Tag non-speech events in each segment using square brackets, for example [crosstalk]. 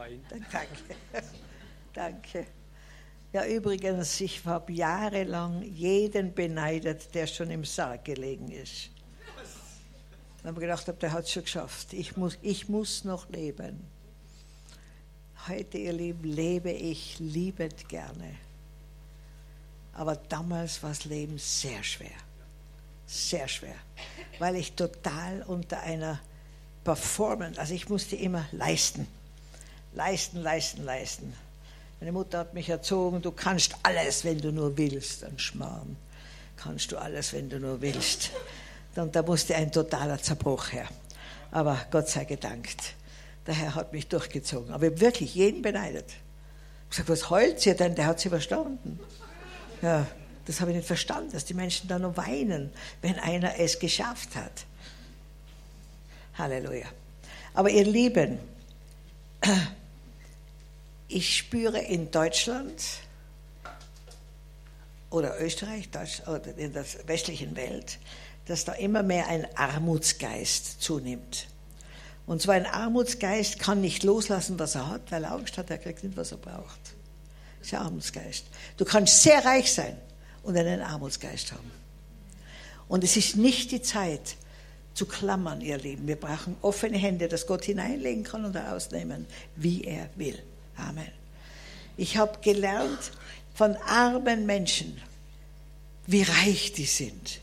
Wein. Danke. [laughs] Danke. Ja, übrigens, ich habe jahrelang jeden beneidet, der schon im Sarg gelegen ist. Ich habe gedacht, der hat es schon geschafft. Ich muss, ich muss noch leben. Heute, ihr Lieben, lebe ich liebend gerne. Aber damals war das Leben sehr schwer. Sehr schwer. Weil ich total unter einer Performance, also ich musste immer leisten. Leisten, leisten, leisten. Meine Mutter hat mich erzogen, du kannst alles, wenn du nur willst. Ein Schmarrn. Kannst du alles, wenn du nur willst. Und da musste ein totaler Zerbruch her. Aber Gott sei gedankt. Der Herr hat mich durchgezogen. Aber ich habe wirklich jeden beneidet. Ich habe gesagt, was heult ihr denn? Der hat sie verstanden. Ja, das habe ich nicht verstanden, dass die Menschen da nur weinen, wenn einer es geschafft hat. Halleluja. Aber ihr Lieben, ich spüre in Deutschland oder Österreich Deutsch, oder in der westlichen Welt, dass da immer mehr ein Armutsgeist zunimmt. Und zwar ein Armutsgeist kann nicht loslassen, was er hat, weil er Angst hat, er kriegt nicht, was er braucht. Das ist ein Armutsgeist. Du kannst sehr reich sein und einen Armutsgeist haben. Und es ist nicht die Zeit zu klammern, ihr Lieben. Wir brauchen offene Hände, dass Gott hineinlegen kann und herausnehmen, wie er will. Amen. Ich habe gelernt von armen Menschen, wie reich die sind.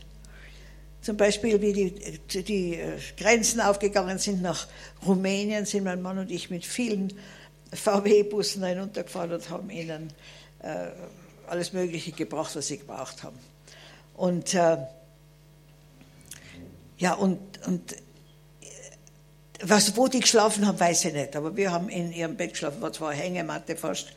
Zum Beispiel, wie die, die äh, Grenzen aufgegangen sind nach Rumänien, sind mein Mann und ich mit vielen VW-Bussen hinuntergefahren und haben ihnen äh, alles Mögliche gebracht, was sie gebraucht haben. Und äh, ja, und, und was, wo die geschlafen haben, weiß ich nicht. Aber wir haben in ihrem Bett geschlafen, war zwar eine Hängematte fast.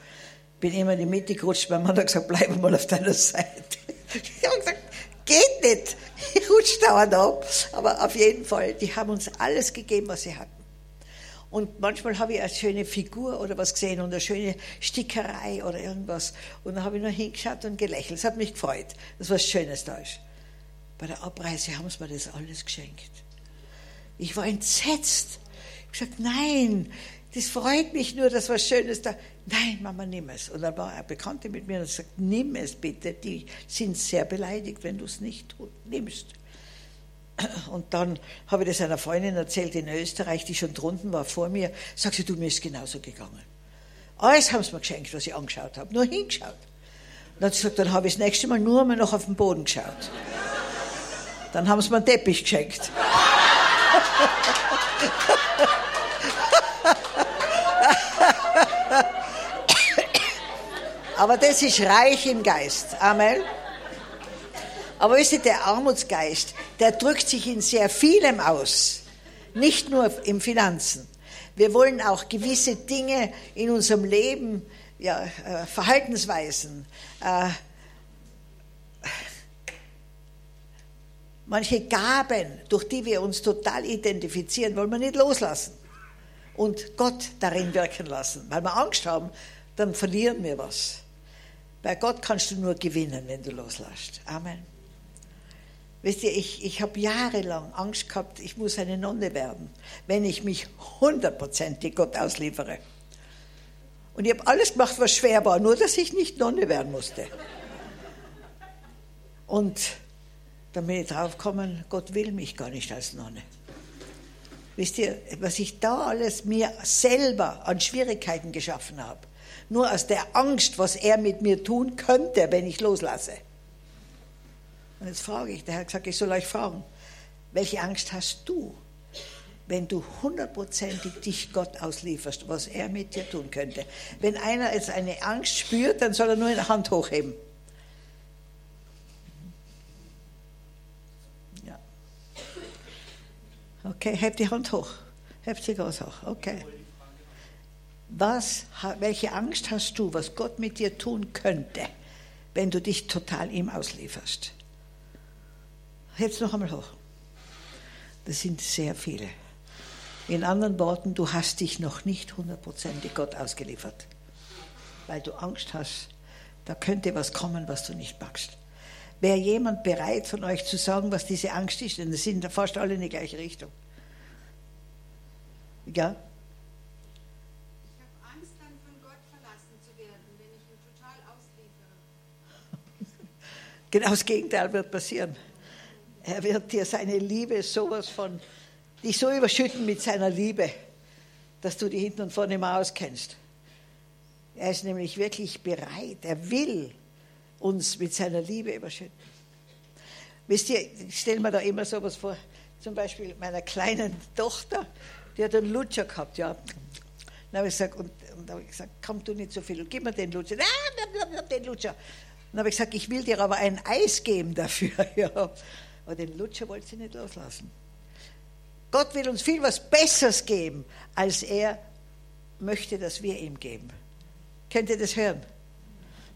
Bin immer in die Mitte gerutscht. Mein Mann hat gesagt, bleib mal auf deiner Seite. Ich habe gesagt, geht nicht. Ich rutsche dauernd ab. Aber auf jeden Fall, die haben uns alles gegeben, was sie hatten. Und manchmal habe ich eine schöne Figur oder was gesehen und eine schöne Stickerei oder irgendwas. Und dann habe ich nur hingeschaut und gelächelt. Es hat mich gefreut, dass was Schönes da ist. Bei der Abreise haben sie mir das alles geschenkt. Ich war entsetzt. Ich habe gesagt, nein, das freut mich nur, dass was Schönes da. Nein, Mama, nimm es. Und dann war eine Bekannte mit mir und gesagt, nimm es bitte. Die sind sehr beleidigt, wenn du es nicht nimmst. Und dann habe ich das einer Freundin erzählt in Österreich, die schon drunten war vor mir. Sagt sie, du, mir ist genauso gegangen. Alles haben sie mir geschenkt, was ich angeschaut habe. Nur hingeschaut. Und dann hat sie gesagt, dann habe ich das nächste Mal nur mal noch auf den Boden geschaut. Dann haben sie mir einen Teppich geschenkt. Aber das ist reich im Geist. Amen. Aber wisst ihr, der Armutsgeist, der drückt sich in sehr vielem aus. Nicht nur im Finanzen. Wir wollen auch gewisse Dinge in unserem Leben, ja, äh, Verhaltensweisen, äh, manche Gaben, durch die wir uns total identifizieren, wollen wir nicht loslassen. Und Gott darin wirken lassen. Weil wir Angst haben, dann verlieren wir was. Bei Gott kannst du nur gewinnen, wenn du loslässt. Amen. Wisst ihr, ich, ich habe jahrelang Angst gehabt, ich muss eine Nonne werden, wenn ich mich hundertprozentig Gott ausliefere. Und ich habe alles gemacht, was schwer war, nur dass ich nicht Nonne werden musste. Und ich draufgekommen, Gott will mich gar nicht als Nonne. Wisst ihr, was ich da alles mir selber an Schwierigkeiten geschaffen habe, nur aus der Angst, was er mit mir tun könnte, wenn ich loslasse. Und jetzt frage ich, der Herr hat gesagt, ich soll euch fragen, welche Angst hast du, wenn du hundertprozentig dich Gott auslieferst, was er mit dir tun könnte? Wenn einer jetzt eine Angst spürt, dann soll er nur eine Hand hochheben. Okay, heb die Hand hoch. Heb sie ganz hoch. Okay. Was, welche Angst hast du, was Gott mit dir tun könnte, wenn du dich total ihm auslieferst? Jetzt noch einmal hoch. Das sind sehr viele. In anderen Worten, du hast dich noch nicht hundertprozentig Gott ausgeliefert, weil du Angst hast, da könnte was kommen, was du nicht packst. Wäre jemand bereit von euch zu sagen, was diese Angst ist? Denn das sind fast alle in die gleiche Richtung. Ja? Ich habe Angst, dann von Gott verlassen zu werden, wenn ich ihn total ausliefere. [laughs] genau das Gegenteil wird passieren. Er wird dir seine Liebe sowas von, dich so überschütten mit seiner Liebe, dass du die hinten und vorne immer auskennst. Er ist nämlich wirklich bereit, er will uns mit seiner Liebe überschütten. Wisst ihr, ich stelle mir da immer sowas vor. Zum Beispiel meiner kleinen Tochter, die hat einen Lutscher gehabt, ja. Dann habe ich gesagt, und, und habe ich gesagt, komm du nicht so viel, gib mir den Lutscher. Ah, den Lutscher. Dann habe ich gesagt, ich will dir aber ein Eis geben dafür. [laughs] Ja. Aber den Lutscher wollte sie nicht loslassen. Gott will uns viel was Besseres geben, als er möchte, dass wir ihm geben. Könnt ihr das hören?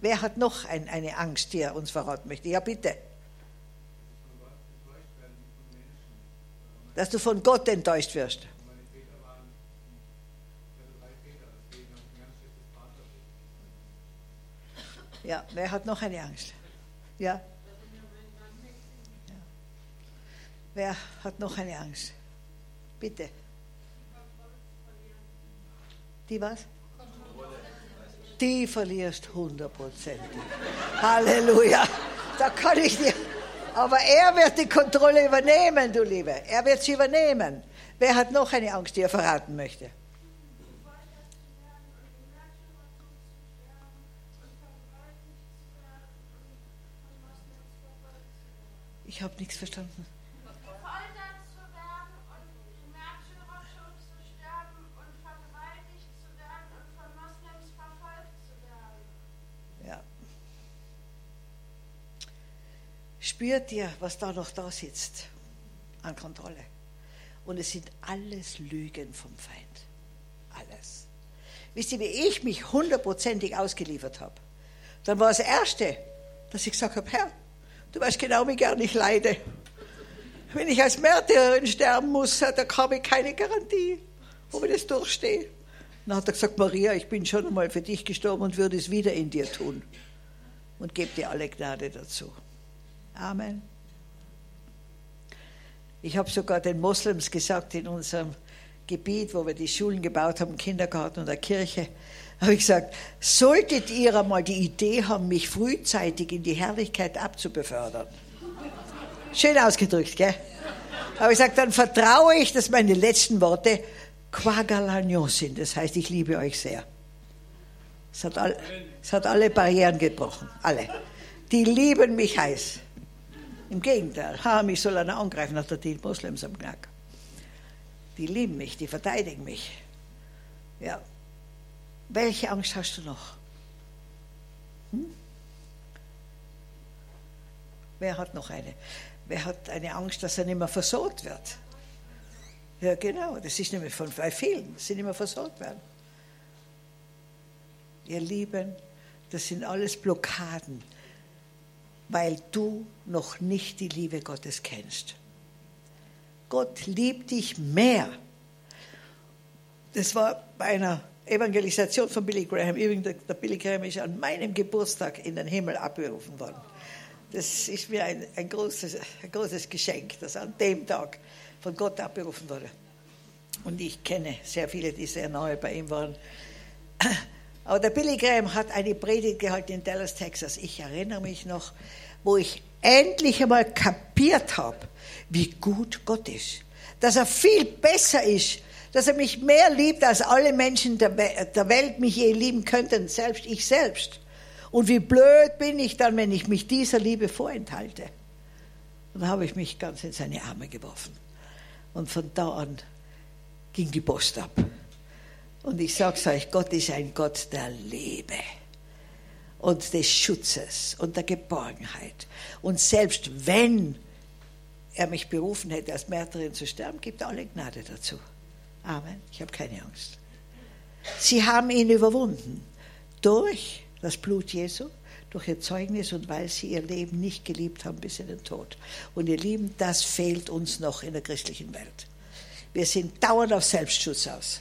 Wer hat noch ein, eine Angst, die er uns verraten möchte? Ja, bitte. Dass du von Gott enttäuscht wirst. Ja, wer hat noch eine Angst? Ja? ja. Wer hat noch eine Angst? Bitte. Die was? Die verlierst hundertprozentig. Halleluja. Da kann ich dir. Aber er wird die Kontrolle übernehmen, du Liebe. Er wird sie übernehmen. Wer hat noch eine Angst, die er verraten möchte? Ich habe nichts verstanden. Ja. Spürt ihr, was da noch da sitzt an Kontrolle? Und es sind alles Lügen vom Feind. Alles. Wisst ihr, wie ich mich hundertprozentig ausgeliefert habe? Dann war das Erste, dass ich gesagt habe, Herr, Du weißt genau, wie gern ich leide. Wenn ich als Märtyrerin sterben muss, da habe ich keine Garantie, ob ich das durchstehe. Dann hat er gesagt, Maria, ich bin schon einmal für dich gestorben und würde es wieder in dir tun. Und gebe dir alle Gnade dazu. Amen. Ich habe sogar den Moslems gesagt in unserem Gebiet, wo wir die Schulen gebaut haben, Kindergarten und der Kirche, habe ich gesagt, solltet ihr einmal die Idee haben, mich frühzeitig in die Herrlichkeit abzubefördern. Schön ausgedrückt, gell? Aber ich gesagt, dann vertraue ich, dass meine letzten Worte Quagalagnon sind. Das heißt, ich liebe euch sehr. Es hat, all, es hat alle Barrieren gebrochen. Alle. Die lieben mich heiß. Im Gegenteil. Ha, mich soll einer angreifen, hat er die Moslems am Knack. Die lieben mich, die verteidigen mich. Ja, welche Angst hast du noch? Hm? Wer hat noch eine? Wer hat eine Angst, dass er nicht mehr versorgt wird? Ja, genau, das ist nämlich von bei vielen, dass sie nicht mehr versorgt werden. Ihr Lieben, das sind alles Blockaden, weil du noch nicht die Liebe Gottes kennst. Gott liebt dich mehr. Das war bei einer Evangelisation von Billy Graham. Übrigens, der Billy Graham ist an meinem Geburtstag in den Himmel abgerufen worden. Das ist mir ein, ein, großes, ein großes Geschenk, dass an dem Tag von Gott abberufen wurde. Und ich kenne sehr viele, die sehr nahe bei ihm waren. Aber der Billy Graham hat eine Predigt gehalten in Dallas, Texas. Ich erinnere mich noch, wo ich endlich einmal kapiert habe, wie gut Gott ist. Dass er viel besser ist dass er mich mehr liebt, als alle Menschen der Welt mich je lieben könnten, selbst ich selbst. Und wie blöd bin ich dann, wenn ich mich dieser Liebe vorenthalte. Und dann habe ich mich ganz in seine Arme geworfen. Und von da an ging die Post ab. Und ich sage es euch, Gott ist ein Gott der Liebe und des Schutzes und der Geborgenheit. Und selbst wenn er mich berufen hätte, als Märtyrerin zu sterben, gibt er alle Gnade dazu. Amen. Ich habe keine Angst. Sie haben ihn überwunden durch das Blut Jesu, durch ihr Zeugnis und weil sie ihr Leben nicht geliebt haben bis in den Tod. Und ihr Lieben, das fehlt uns noch in der christlichen Welt. Wir sind dauernd auf Selbstschutz aus.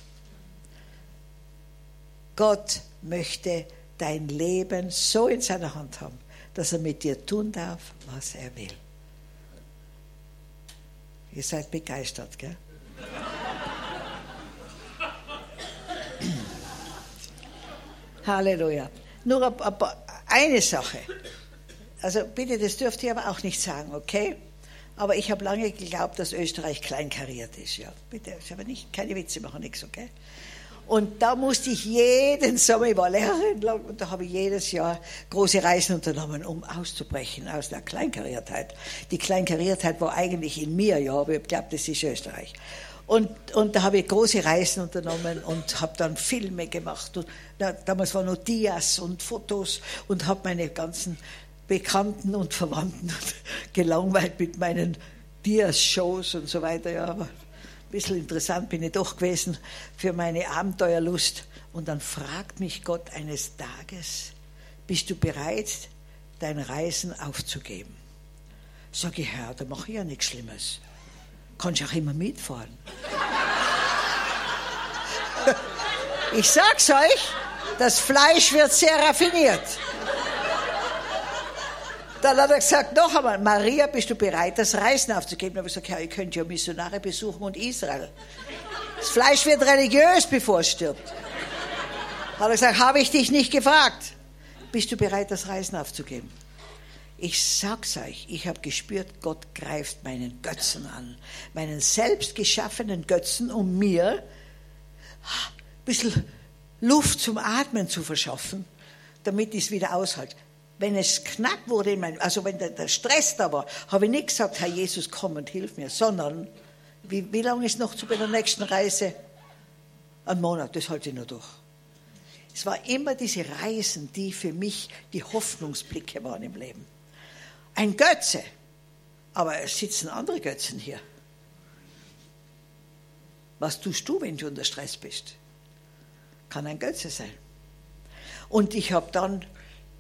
Gott möchte dein Leben so in seiner Hand haben, dass er mit dir tun darf, was er will. Ihr seid begeistert, gell? [clears throat] Halleluja. Nur eine Sache. also bitte, das dürft ihr aber auch nicht sagen, okay? Aber ich habe lange geglaubt, dass Österreich kleinkariert ist. Ja, bitte, ich habe nicht, keine Witze machen, nichts, okay? Und da musste ich jeden Sommer, ich war Lehrerin lang, und da habe ich jedes Jahr große Reisen unternommen, um auszubrechen aus der Kleinkariertheit. Die Kleinkariertheit war eigentlich in mir, ja, aber ich glaube, das ist Österreich. Und, und da habe ich große Reisen unternommen und habe dann Filme gemacht. Und na, damals waren noch Dias und Fotos und habe meine ganzen Bekannten und Verwandten [laughs] gelangweilt mit meinen Dias-Shows und so weiter. Ja, aber bisschen interessant bin ich doch gewesen für meine Abenteuerlust. Und dann fragt mich Gott eines Tages, bist du bereit, dein Reisen aufzugeben? Sag ich, Herr, da mache ich ja nichts Schlimmes. Kannst auch immer mitfahren. [laughs] ich sag's euch, das Fleisch wird sehr raffiniert. Dann hat er gesagt, noch einmal, Maria, bist du bereit, das Reisen aufzugeben? Dann habe ich gesagt, ja, ihr könnt ja Missionare besuchen und Israel. Das Fleisch wird religiös, bevor es stirbt. Hat er gesagt, habe ich dich nicht gefragt. Bist du bereit, das Reisen aufzugeben? Ich sag's euch, ich habe gespürt, Gott greift meinen Götzen an, meinen selbst geschaffenen Götzen, um mir ein bisschen Luft zum Atmen zu verschaffen, damit ich es wieder aushalte wenn es knapp wurde, in meinem, also wenn der, der Stress da war, habe ich nicht gesagt, Herr Jesus, komm und hilf mir, sondern wie, wie lange ist noch zu bei der nächsten Reise? Ein Monat, das halte ich nur durch. Es war immer diese Reisen, die für mich die Hoffnungsblicke waren im Leben. Ein Götze, aber es sitzen andere Götzen hier. Was tust du, wenn du unter Stress bist? Kann ein Götze sein. Und ich habe dann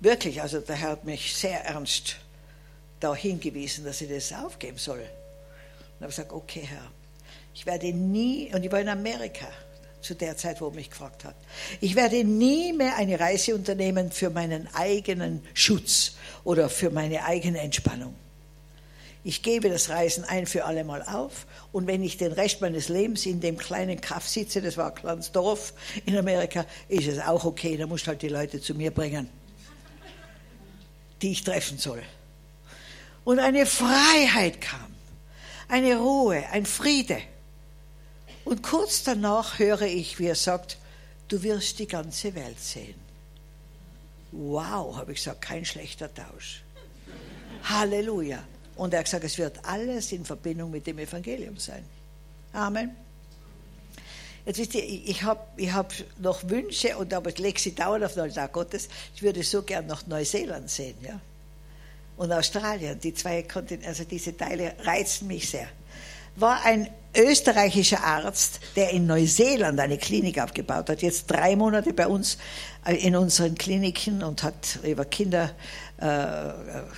wirklich, also der Herr hat mich sehr ernst darauf hingewiesen, dass ich das aufgeben soll. Und habe gesagt, okay, Herr, ich werde nie, und ich war in Amerika zu der Zeit, wo er mich gefragt hat, ich werde nie mehr eine Reise unternehmen für meinen eigenen Schutz oder für meine eigene Entspannung. Ich gebe das Reisen ein für alle Mal auf und wenn ich den Rest meines Lebens in dem kleinen Kaff sitze, das war ein kleines Dorf in Amerika, ist es auch okay, da musst du halt die Leute zu mir bringen die ich treffen soll. Und eine Freiheit kam, eine Ruhe, ein Friede. Und kurz danach höre ich, wie er sagt, du wirst die ganze Welt sehen. Wow, habe ich gesagt, kein schlechter Tausch. Halleluja. Und er hat gesagt, es wird alles in Verbindung mit dem Evangelium sein. Amen. Jetzt wisst ihr, ich habe ich hab noch Wünsche, und aber ich lege sie dauernd auf den Altar Gottes. Ich würde so gern noch Neuseeland sehen, ja. Und Australien, die zwei Kontinente, also diese Teile reizen mich sehr. War ein österreichischer Arzt, der in Neuseeland eine Klinik aufgebaut hat, jetzt drei Monate bei uns äh, in unseren Kliniken und hat über Kinder, äh,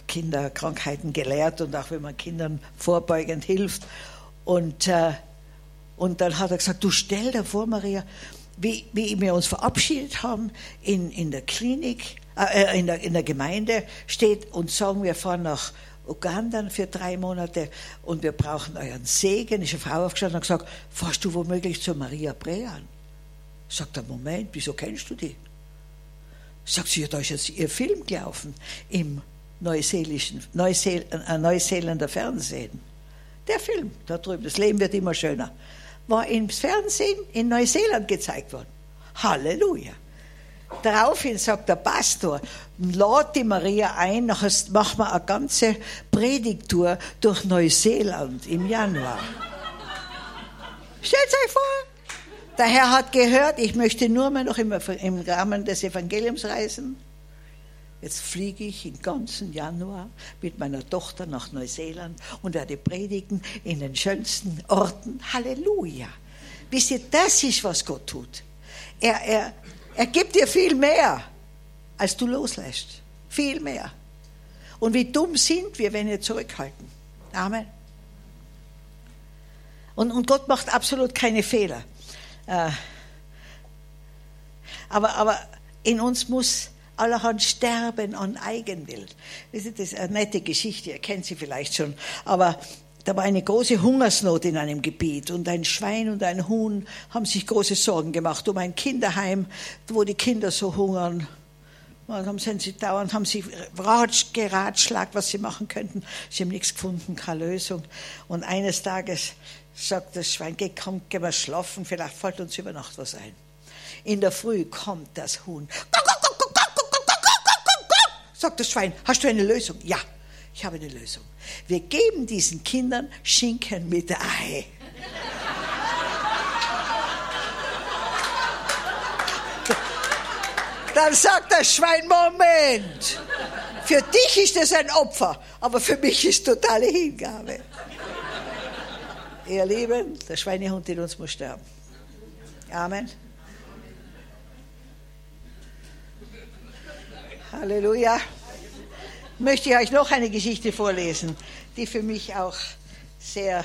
Kinderkrankheiten gelehrt und auch wenn man Kindern vorbeugend hilft. Und äh, und dann hat er gesagt, du stell dir vor, Maria, wie, wie wir uns verabschiedet haben in, in der Klinik, äh, in, der, in der Gemeinde steht und sagen, wir fahren nach Uganda für drei Monate und wir brauchen euren Segen. Ist eine Frau aufgestanden und gesagt, fahrst du womöglich zu Maria Brean? Sagt er, Moment, wieso kennst du die? Sagt sie, ja, da ist jetzt ihr Film gelaufen im neuseelischen, Neuseel, äh, Neuseeländer Fernsehen. Der Film da drüben, das Leben wird immer schöner war im Fernsehen in Neuseeland gezeigt worden. Halleluja. Daraufhin sagt der Pastor, lad die Maria ein, nachher machen wir eine ganze Predigtour durch Neuseeland im Januar. Stellt euch vor, der Herr hat gehört, ich möchte nur mehr noch im, im Rahmen des Evangeliums reisen. Jetzt fliege ich im ganzen Januar mit meiner Tochter nach Neuseeland und werde predigen in den schönsten Orten. Halleluja. Wisst ihr, das ist, was Gott tut. Er, er, er gibt dir viel mehr, als du loslässt. Viel mehr. Und wie dumm sind wir, wenn wir zurückhalten. Amen. Und, und Gott macht absolut keine Fehler. Äh, aber, aber in uns muss allerhand sterben an Eigenwill. Das ist eine nette Geschichte, ihr kennt sie vielleicht schon. Aber da war eine große Hungersnot in einem Gebiet und ein Schwein und ein Huhn haben sich große Sorgen gemacht um ein Kinderheim, wo die Kinder so hungern. Dann sind sie dauernd, haben sie ratsch, geratschlagt, was sie machen könnten. Sie haben nichts gefunden, keine Lösung. Und eines Tages sagt das Schwein, geh, komm, geh mal schlafen, vielleicht fällt uns über Nacht was ein. In der Früh kommt das Huhn. Sagt das Schwein, hast du eine Lösung? Ja, ich habe eine Lösung. Wir geben diesen Kindern Schinken mit Ei. Dann sagt das Schwein, Moment, für dich ist es ein Opfer, aber für mich ist totale Hingabe. Ihr Lieben, der Schweinehund in uns muss sterben. Amen. Halleluja. Möchte ich euch noch eine Geschichte vorlesen, die für mich auch sehr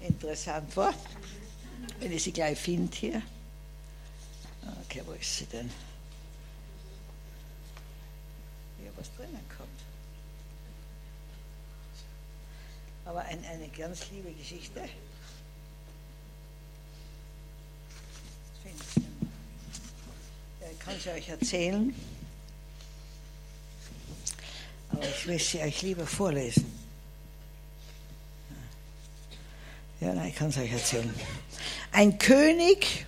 interessant war. Wenn ich sie gleich finde hier. Okay, wo ist sie denn? was drinnen kommt. Aber ein, eine ganz liebe Geschichte. Ich kann sie euch erzählen, aber ich will sie euch lieber vorlesen. Ja, nein, ich kann es euch erzählen. Ein König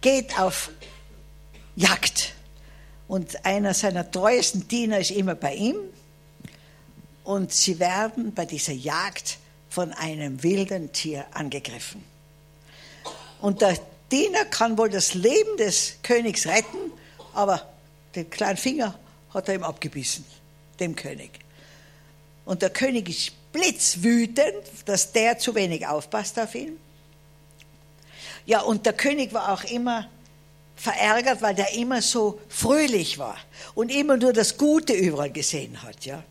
geht auf Jagd und einer seiner treuesten Diener ist immer bei ihm. Und sie werden bei dieser Jagd von einem wilden Tier angegriffen. Und der Diener kann wohl das Leben des Königs retten, aber den kleinen Finger hat er ihm abgebissen, dem König. Und der König ist blitzwütend, dass der zu wenig aufpasst auf ihn. Ja, und der König war auch immer verärgert, weil der immer so fröhlich war und immer nur das Gute überall gesehen hat, ja.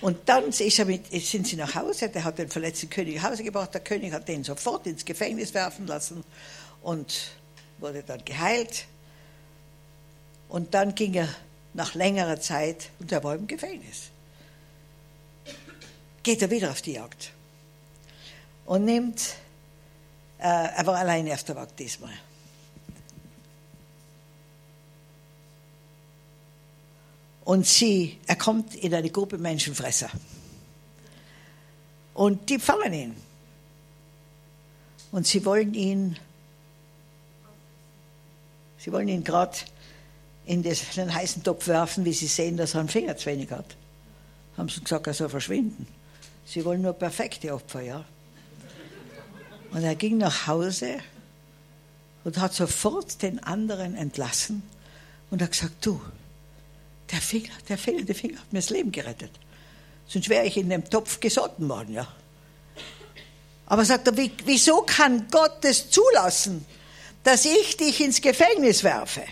Und dann mit, sind sie nach Hause, der hat den verletzten König nach Hause gebracht, der König hat den sofort ins Gefängnis werfen lassen und wurde dann geheilt. Und dann ging er nach längerer Zeit, und er war im Gefängnis, geht er wieder auf die Jagd und nimmt, äh, er war alleine auf der Jagd diesmal, Und sie, er kommt in eine Gruppe Menschenfresser. Und die fangen ihn. Und sie wollen ihn, sie wollen ihn gerade in den [laughs] heißen Topf werfen, wie sie sehen, dass er einen Finger zu wenig hat. Haben sie gesagt, er soll verschwinden. Sie wollen nur perfekte Opfer, ja. Und er ging nach Hause und hat sofort den anderen entlassen und hat gesagt, du, der Finger, der fehlende Finger hat mir das Leben gerettet. Sonst wäre ich in dem Topf gesotten worden, ja. Aber sagt er, wie, wieso kann Gott es zulassen, dass ich dich ins Gefängnis werfe?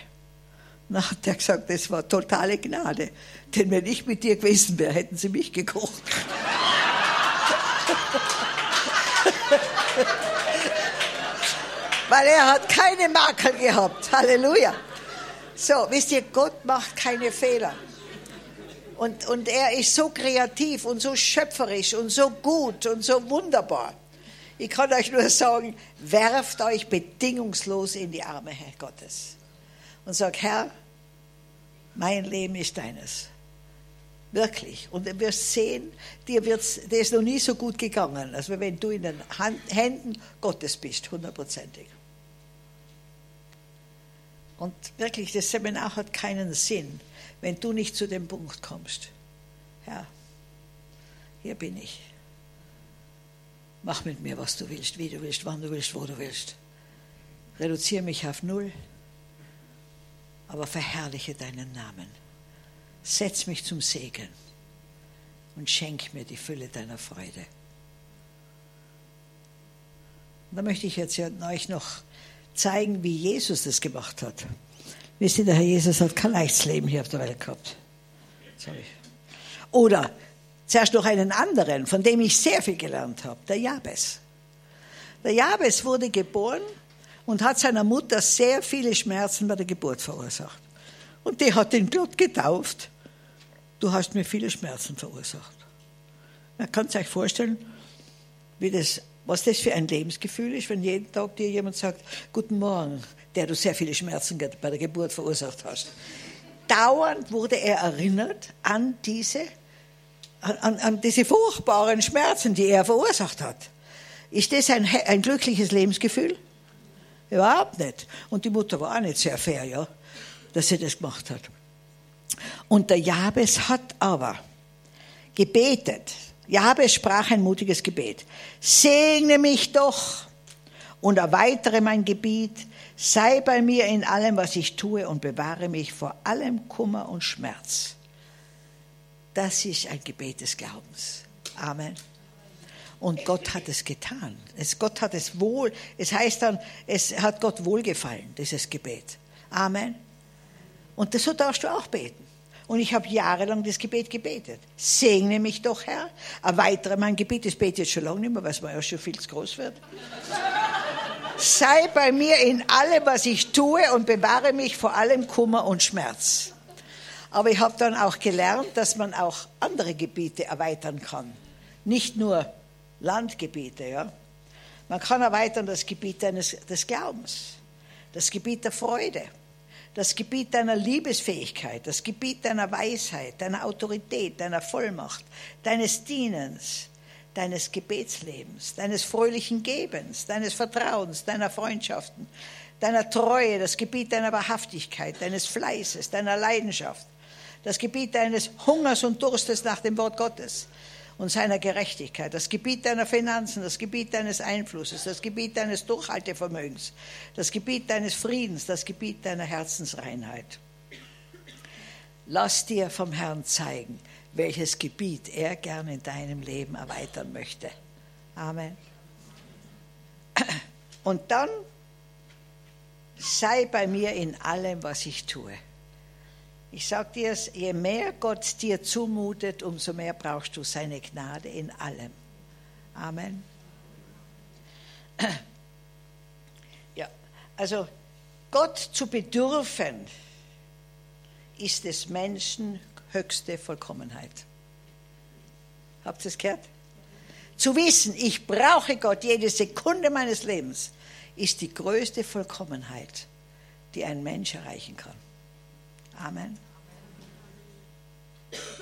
Na, hat er gesagt, das war totale Gnade. Denn wenn ich mit dir gewesen wäre, hätten sie mich gekocht. Weil er hat keine Makel gehabt. Halleluja. So, wisst ihr, Gott macht keine Fehler. Und, und er ist so kreativ und so schöpferisch und so gut und so wunderbar. Ich kann euch nur sagen, werft euch bedingungslos in die Arme Herr Gottes und sagt, Herr, mein Leben ist deines. Wirklich. Und du wirst sehen, dir wird's, dir ist noch nie so gut gegangen, als wenn du in den Händen Gottes bist, hundertprozentig. Und wirklich, das Seminar hat keinen Sinn, wenn du nicht zu dem Punkt kommst. Ja, hier bin ich. Mach mit mir, was du willst, wie du willst, wann du willst, wo du willst. Reduziere mich auf Null, aber verherrliche deinen Namen. Setz mich zum Segen und schenk mir die Fülle deiner Freude. Und da möchte ich jetzt euch noch zeigen, wie Jesus das gemacht hat. Wisst ihr, der Herr Jesus hat kein leichtes Leben hier auf der Welt gehabt. Sorry. Oder zuerst noch einen anderen, von dem ich sehr viel gelernt habe, der Jabes. Der Jabes wurde geboren und hat seiner Mutter sehr viele Schmerzen bei der Geburt verursacht. Und die hat ihn Gott getauft. Du hast mir viele Schmerzen verursacht. Man kann sich vorstellen, wie das was das für ein Lebensgefühl ist, wenn jeden Tag dir jemand sagt, guten Morgen, der du sehr viele Schmerzen bei der Geburt verursacht hast. dauernd wurde er erinnert an diese, an, an diese furchtbaren Schmerzen, die er verursacht hat. Ist das ein, ein glückliches Lebensgefühl? Überhaupt nicht. Und die Mutter war auch nicht sehr fair, ja, dass sie das gemacht hat. Und der Jabes hat aber gebetet. Jabes sprach ein mutiges Gebet. Segne mich doch und erweitere mein Gebiet. Sei bei mir in allem, was ich tue und bewahre mich vor allem Kummer und Schmerz. Das ist ein Gebet des Glaubens. Amen. Und Gott hat es getan. Es, Gott hat es wohl, es heißt dann, es hat Gott wohlgefallen, dieses Gebet. Amen. Und das so darfst du auch beten. Und ich habe jahrelang das Gebet gebetet. Segne mich doch, Herr. Erweitere mein Gebet. Das bete jetzt schon lange nicht mehr, weil es mir ja schon viel zu groß wird. Sei bei mir in allem, was ich tue und bewahre mich vor allem Kummer und Schmerz. Aber ich habe dann auch gelernt, dass man auch andere Gebiete erweitern kann. Nicht nur Landgebiete. Ja? Man kann erweitern das Gebiet deines, des Glaubens, das Gebiet der Freude, das Gebiet deiner Liebesfähigkeit, das Gebiet deiner Weisheit, deiner Autorität, deiner Vollmacht, deines Dienens, deines Gebetslebens, deines fröhlichen Gebens, deines Vertrauens, deiner Freundschaften, deiner Treue, das Gebiet deiner Wahrhaftigkeit, deines Fleißes, deiner Leidenschaft, das Gebiet deines Hungers und Durstes nach dem Wort Gottes, und seiner Gerechtigkeit, das Gebiet deiner Finanzen, das Gebiet deines Einflusses, das Gebiet deines Durchhaltevermögens, das Gebiet deines Friedens, das Gebiet deiner Herzensreinheit. Lass dir vom Herrn zeigen, welches Gebiet er gerne in deinem Leben erweitern möchte. Amen. Und dann sei bei mir in allem, was ich tue. Ich sage dir, je mehr Gott dir zumutet, umso mehr brauchst du seine Gnade in allem. Amen. [clears throat] Ja, also Gott zu bedürfen, ist des Menschen höchste Vollkommenheit. Habt ihr es gehört? Zu wissen, ich brauche Gott jede Sekunde meines Lebens, ist die größte Vollkommenheit, die ein Mensch erreichen kann. Amen.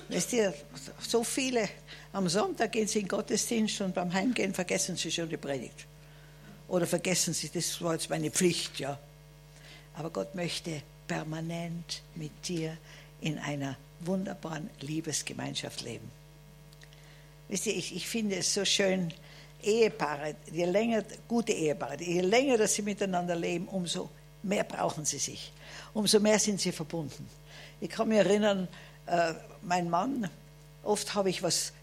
Wisst ihr, so viele am Sonntag gehen sie in den Gottesdienst und beim Heimgehen vergessen sie schon die Predigt. Oder vergessen sie, das war jetzt meine Pflicht, ja. Aber Gott möchte permanent mit dir in einer wunderbaren Liebesgemeinschaft leben. Wisst ihr, ich, ich finde es so schön, Ehepaare, je länger, gute Ehepaare, je länger dass sie miteinander leben, umso mehr brauchen sie sich umso mehr sind sie verbunden. Ich kann mich erinnern, äh, mein Mann, oft habe ich was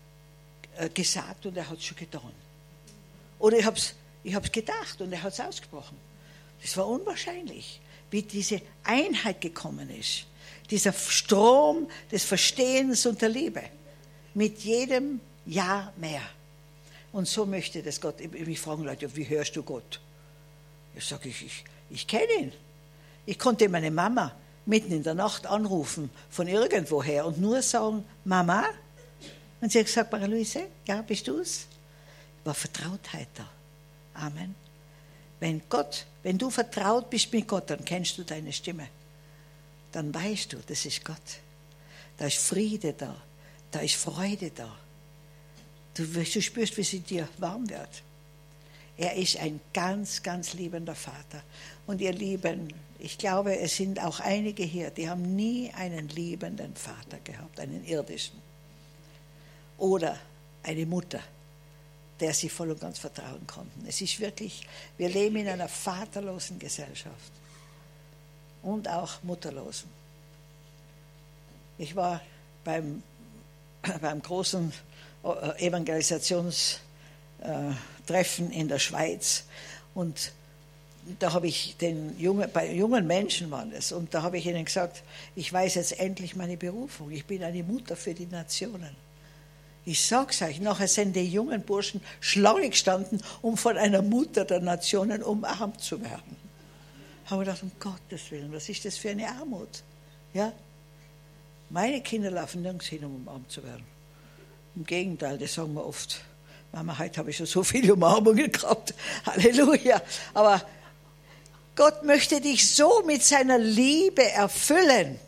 äh, gesagt und er hat es schon getan. Oder ich habe es ich hab's gedacht und er hat es ausgesprochen. Das war unwahrscheinlich, wie diese Einheit gekommen ist. Dieser Strom des Verstehens und der Liebe. Mit jedem Jahr mehr. Und so möchte das Gott. Mich fragen Leute, wie hörst du Gott? Ich sage, ich, ich, ich kenne ihn. Ich konnte meine Mama mitten in der Nacht anrufen von irgendwoher und nur sagen, Mama. Und sie hat gesagt, Marie-Louise, ja, bist du's? War Vertrautheit da. Amen. Wenn Gott, wenn du vertraut bist mit Gott, dann kennst du deine Stimme. Dann weißt du, das ist Gott. Da ist Friede da. Da ist Freude da. Du, du spürst, wie sie dir warm wird. Er ist ein ganz, ganz liebender Vater. Und ihr Lieben, ich glaube, es sind auch einige hier, die haben nie einen liebenden Vater gehabt, einen irdischen. Oder eine Mutter, der sie voll und ganz vertrauen konnten. Es ist wirklich, wir leben in einer vaterlosen Gesellschaft und auch mutterlosen. Ich war beim, [clears throat] beim großen äh, Evangelisationstreffen in der Schweiz und da habe ich den jungen, bei jungen Menschen waren es, und da habe ich ihnen gesagt, ich weiß jetzt endlich meine Berufung. Ich bin eine Mutter für die Nationen. Ich sag's euch, nachher sind die jungen Burschen Schlange gestanden, um von einer Mutter der Nationen umarmt zu werden. Habe gedacht, um Gottes Willen, was ist das für eine Armut? Ja? Meine Kinder laufen nirgends hin, um umarmt zu werden. Im Gegenteil, das sagen wir oft. Mama, heute habe ich schon so viele Umarmungen gehabt. [laughs] Halleluja. Aber Gott möchte dich so mit seiner Liebe erfüllen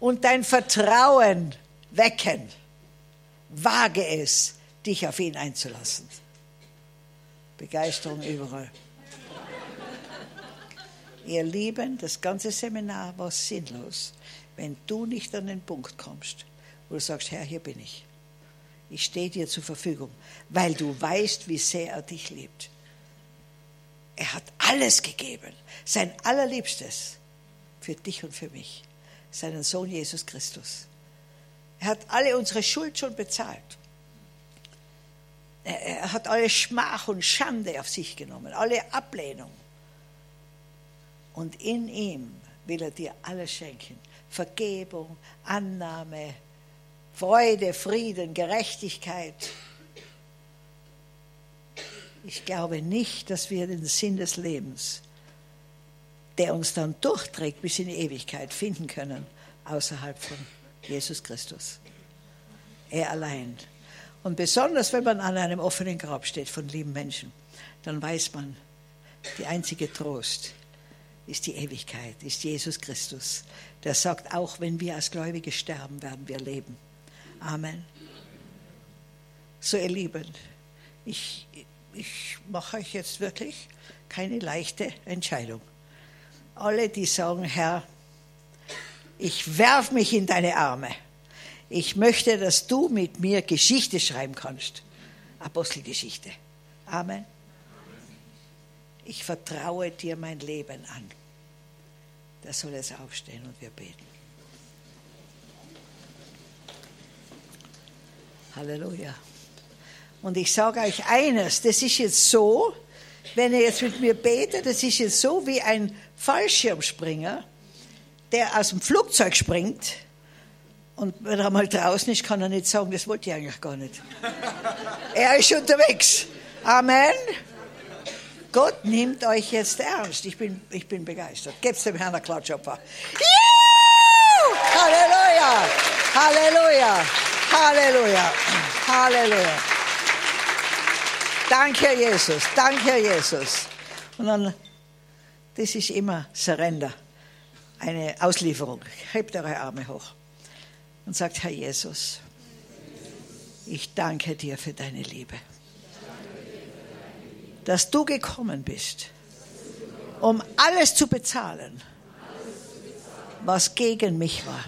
und dein Vertrauen wecken. Wage es, dich auf ihn einzulassen. Begeisterung überall. Ihr Lieben, das ganze Seminar war sinnlos, wenn du nicht an den Punkt kommst, wo du sagst, Herr, hier bin ich. Ich stehe dir zur Verfügung, weil du weißt, wie sehr er dich liebt. Er hat alles gegeben, sein allerliebstes, für dich und für mich, seinen Sohn Jesus Christus. Er hat alle unsere Schuld schon bezahlt. Er hat alle Schmach und Schande auf sich genommen, alle Ablehnung. Und in ihm will er dir alles schenken. Vergebung, Annahme, Freude, Frieden, Gerechtigkeit. Ich glaube nicht, dass wir den Sinn des Lebens, der uns dann durchträgt bis in die Ewigkeit, finden können außerhalb von Jesus Christus. Er allein. Und besonders, wenn man an einem offenen Grab steht von lieben Menschen, dann weiß man, die einzige Trost ist die Ewigkeit, ist Jesus Christus. Der sagt, auch wenn wir als Gläubige sterben, werden wir leben. Amen. So, ihr Lieben, ich, ich mache euch jetzt wirklich keine leichte Entscheidung. Alle, die sagen, Herr, ich werf mich in deine Arme. Ich möchte, dass du mit mir Geschichte schreiben kannst. Apostelgeschichte. Amen. Ich vertraue dir mein Leben an. Da soll es aufstehen und wir beten. Halleluja. Und ich sage euch eines, das ist jetzt so, wenn ihr jetzt mit mir betet, das ist jetzt so wie ein Fallschirmspringer, der aus dem Flugzeug springt und wenn er mal draußen ist, kann er nicht sagen, das wollte ich eigentlich gar nicht. er ist unterwegs. Amen. Gott nimmt euch jetzt ernst. Ich bin, ich bin begeistert. Gebt dem Herrn einen Klatschopfer. Halleluja! Halleluja! Halleluja! Halleluja! Danke, Jesus. Danke, Herr Jesus. Und dann, das ist immer Surrender, eine Auslieferung. Hebt eure Arme hoch und sagt, Herr Jesus, ich danke dir für deine Liebe, dass du gekommen bist, um alles zu bezahlen, was gegen mich war,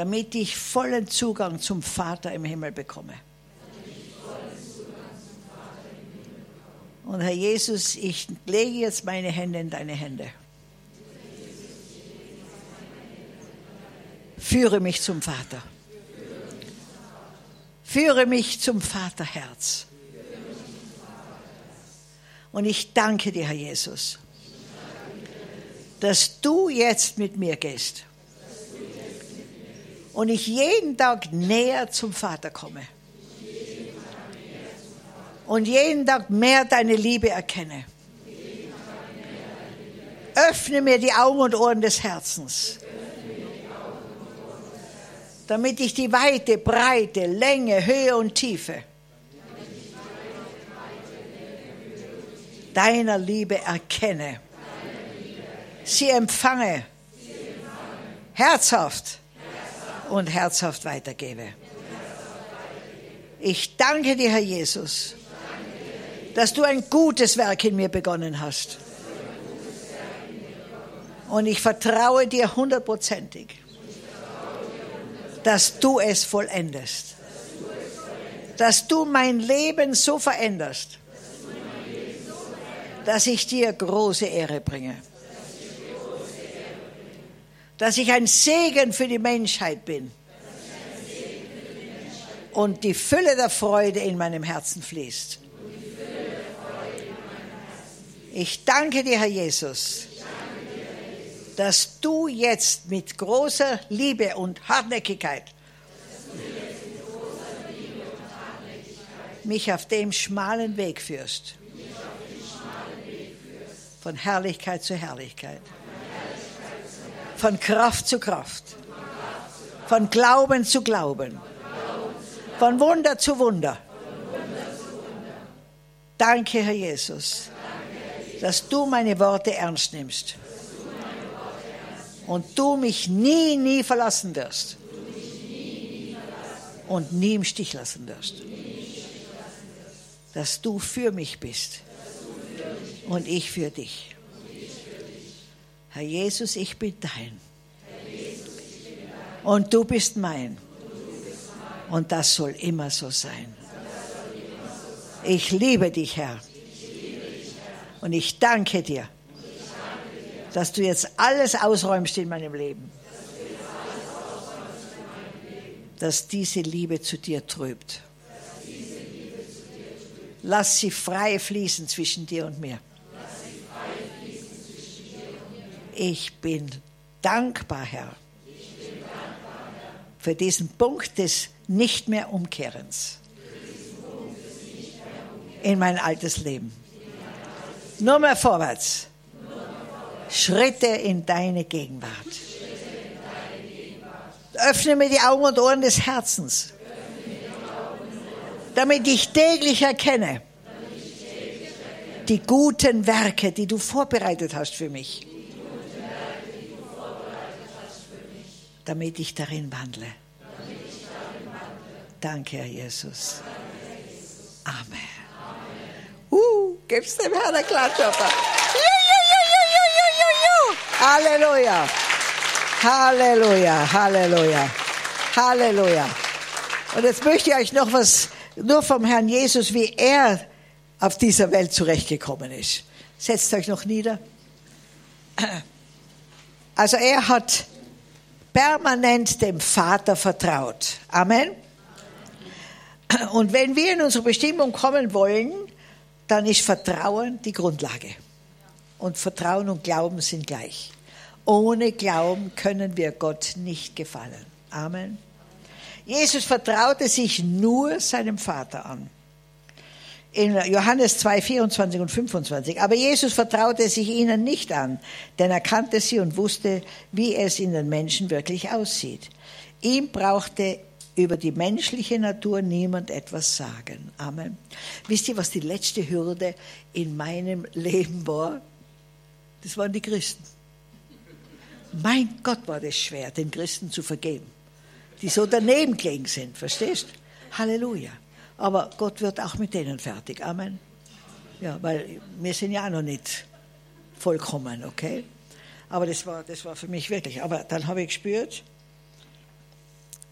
damit ich vollen Zugang zum Vater im Himmel bekomme. Und Herr Jesus, ich lege jetzt meine Hände in deine Hände. Führe mich zum Vater. Führe mich zum Vaterherz. Und ich danke dir, Herr Jesus, dass du jetzt mit mir gehst und ich jeden Tag näher zum Vater komme und jeden Tag mehr deine Liebe erkenne. Öffne mir die Augen und Ohren des Herzens damit ich die Weite, Breite, Länge, Höhe und Tiefe deiner Liebe erkenne. Sie empfange, herzhaft und herzhaft weitergebe. Ich danke dir, Herr Jesus, dass du ein gutes Werk in mir begonnen hast. Und ich vertraue dir hundertprozentig dass du es vollendest. Dass du mein Leben so veränderst, dass ich dir große Ehre bringe. Dass ich ein Segen für die Menschheit bin. Und die Fülle der Freude in meinem Herzen fließt. Ich danke dir, Herr Jesus dass du jetzt mit großer Liebe und Hartnäckigkeit mich auf dem schmalen Weg führst. Von Herrlichkeit zu Herrlichkeit. Von Kraft zu Kraft. Von Glauben zu Glauben. Von Wunder zu Wunder. Danke, Herr Jesus, dass du meine Worte ernst nimmst Und du mich nie, nie verlassen wirst. Und nie im Stich lassen wirst. Dass du für mich bist. Und ich für dich. Herr Jesus, ich bin dein. Und du bist mein. Und das soll immer so sein. Ich liebe dich, Herr. Und ich danke dir, dass du jetzt alles ausräumst in meinem Leben. Dass diese Liebe zu dir trübt. Lass sie frei fließen zwischen dir und mir. Ich bin dankbar, Herr, für diesen Punkt des Nicht mehr Umkehrens in mein altes Leben. Nur mehr vorwärts. Schritte in deine Gegenwart. Öffne mir die Augen und Ohren des Herzens, damit ich täglich erkenne die guten Werke, die du vorbereitet hast für mich, damit ich darin wandle. Danke, Herr Jesus. Amen. Uh, gib's dem Herrn eine Klatschopper. Halleluja. Halleluja, Halleluja, Halleluja. Und jetzt möchte ich euch noch was, nur vom Herrn Jesus, wie er auf dieser Welt zurechtgekommen ist. Setzt euch noch nieder. Also er hat permanent dem Vater vertraut. Amen. Und wenn wir in unsere Bestimmung kommen wollen, dann ist Vertrauen die Grundlage. Und Vertrauen und Glauben sind gleich. Ohne Glauben können wir Gott nicht gefallen. Amen. Jesus vertraute sich nur seinem Vater an. In Johannes 2, 24 und 25. Aber Jesus vertraute sich ihnen nicht an, denn er kannte sie und wusste, wie es in den Menschen wirklich aussieht. Ihm brauchte über die menschliche Natur niemand etwas sagen. Amen. Wisst ihr, was die letzte Hürde in meinem Leben war? Das waren die Christen. Mein Gott, war das schwer, den Christen zu vergeben, die so daneben gelegen sind, verstehst? Halleluja. Aber Gott wird auch mit denen fertig. Amen. Ja, weil wir sind ja auch noch nicht vollkommen, okay? Aber das war, das war für mich wirklich. Aber dann habe ich gespürt,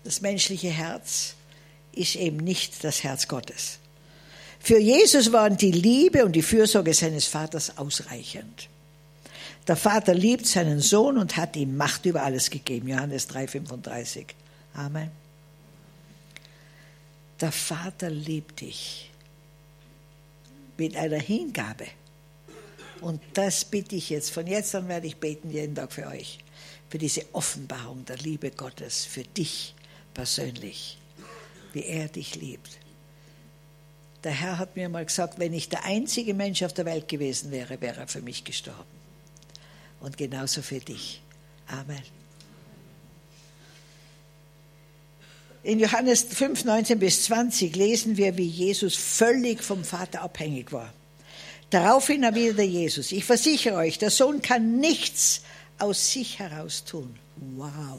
das menschliche Herz ist eben nicht das Herz Gottes. Für Jesus waren die Liebe und die Fürsorge seines Vaters ausreichend. Der Vater liebt seinen Sohn und hat ihm Macht über alles gegeben. Johannes 3,35. Amen. Der Vater liebt dich mit einer Hingabe. Und das bitte ich jetzt. Von jetzt an werde ich beten jeden Tag für euch. Für diese Offenbarung der Liebe Gottes für dich persönlich, wie er dich liebt. Der Herr hat mir mal gesagt, wenn ich der einzige Mensch auf der Welt gewesen wäre, wäre er für mich gestorben. Und genauso für dich. Amen. In Johannes 5, 19 bis 20 lesen wir, wie Jesus völlig vom Vater abhängig war. Daraufhin erwiderte Jesus, ich versichere euch, der Sohn kann nichts aus sich heraus tun. Wow.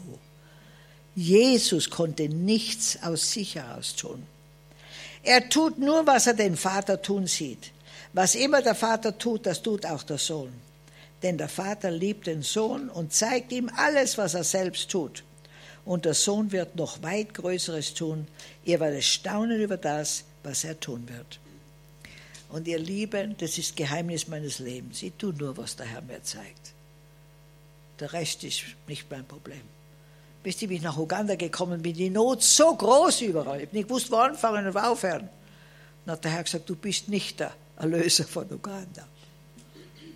Jesus konnte nichts aus sich heraus tun. Er tut nur, was er den Vater tun sieht. Was immer der Vater tut, das tut auch der Sohn. Denn der Vater liebt den Sohn und zeigt ihm alles, was er selbst tut. Und der Sohn wird noch weit Größeres tun. Ihr werdet staunen über das, was er tun wird. Und ihr Lieben, das ist Geheimnis meines Lebens. Ich tue nur, was der Herr mir zeigt. Der Rest ist nicht mein Problem. Wie ich nach Uganda gekommen bin, die Not so groß überall. Ich habe nicht gewusst, wo anfangen und wo aufhören. Dann hat der Herr gesagt, du bist nicht der Erlöser von Uganda.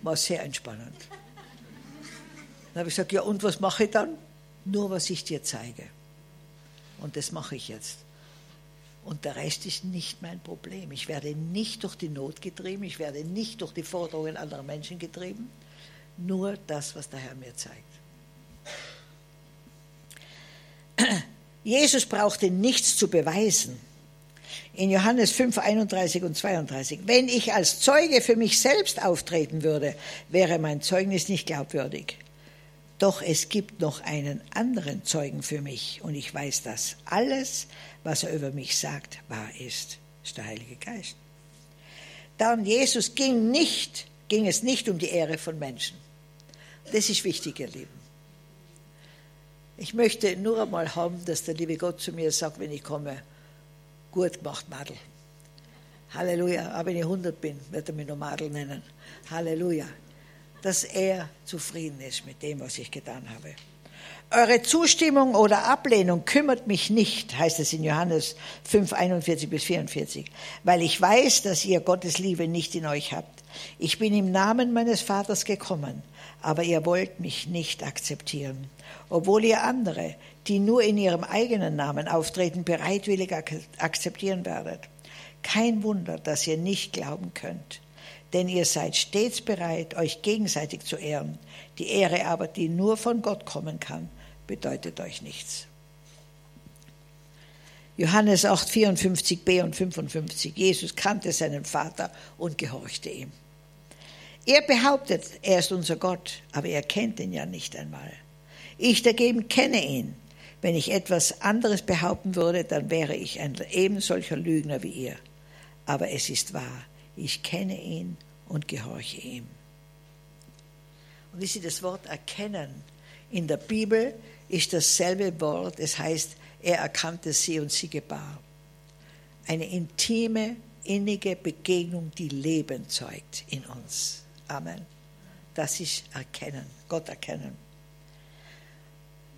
War sehr entspannend. Dann habe ich gesagt, ja und was mache ich dann? Nur was ich dir zeige. Und das mache ich jetzt. Und der Rest ist nicht mein Problem. Ich werde nicht durch die Not getrieben, ich werde nicht durch die Forderungen anderer Menschen getrieben. Nur das, was der Herr mir zeigt. [clears throat] Jesus brauchte nichts zu beweisen. In Johannes 5, 31 und 32. Wenn ich als Zeuge für mich selbst auftreten würde, wäre mein Zeugnis nicht glaubwürdig. Doch es gibt noch einen anderen Zeugen für mich und ich weiß, dass alles, was er über mich sagt, wahr ist. Ist der Heilige Geist. Darum Jesus ging nicht, ging es nicht um die Ehre von Menschen. Das ist wichtig, ihr Lieben. Ich möchte nur einmal haben, dass der liebe Gott zu mir sagt, wenn ich komme, gut gemacht, Madel. Halleluja. Aber wenn ich 100 bin, wird er mich noch Madel nennen. Halleluja. Dass er zufrieden ist mit dem, was ich getan habe. Eure Zustimmung oder Ablehnung kümmert mich nicht, heißt es in Johannes 5, 41 bis 44, weil ich weiß, dass ihr Gottes Liebe nicht in euch habt. Ich bin im Namen meines Vaters gekommen, aber ihr wollt mich nicht akzeptieren, obwohl ihr andere, die nur in ihrem eigenen Namen auftreten, bereitwillig akzeptieren werdet. Kein Wunder, dass ihr nicht glauben könnt, denn ihr seid stets bereit, euch gegenseitig zu ehren. Die Ehre aber, die nur von Gott kommen kann, bedeutet euch nichts. Johannes 8, 54b und 55. Jesus kannte seinen Vater und gehorchte ihm. Er behauptet, er ist unser Gott, aber er kennt ihn ja nicht einmal. Ich dagegen kenne ihn. Wenn ich etwas anderes behaupten würde, dann wäre ich ein ebensolcher Lügner wie ihr aber es ist wahr. Ich kenne ihn und gehorche ihm. Und wie Sie das Wort erkennen, in der Bibel ist dasselbe Wort, es heißt, er erkannte sie und sie gebar. Eine intime, innige Begegnung, die Leben zeugt in uns. Amen. Das ist erkennen, Gott erkennen.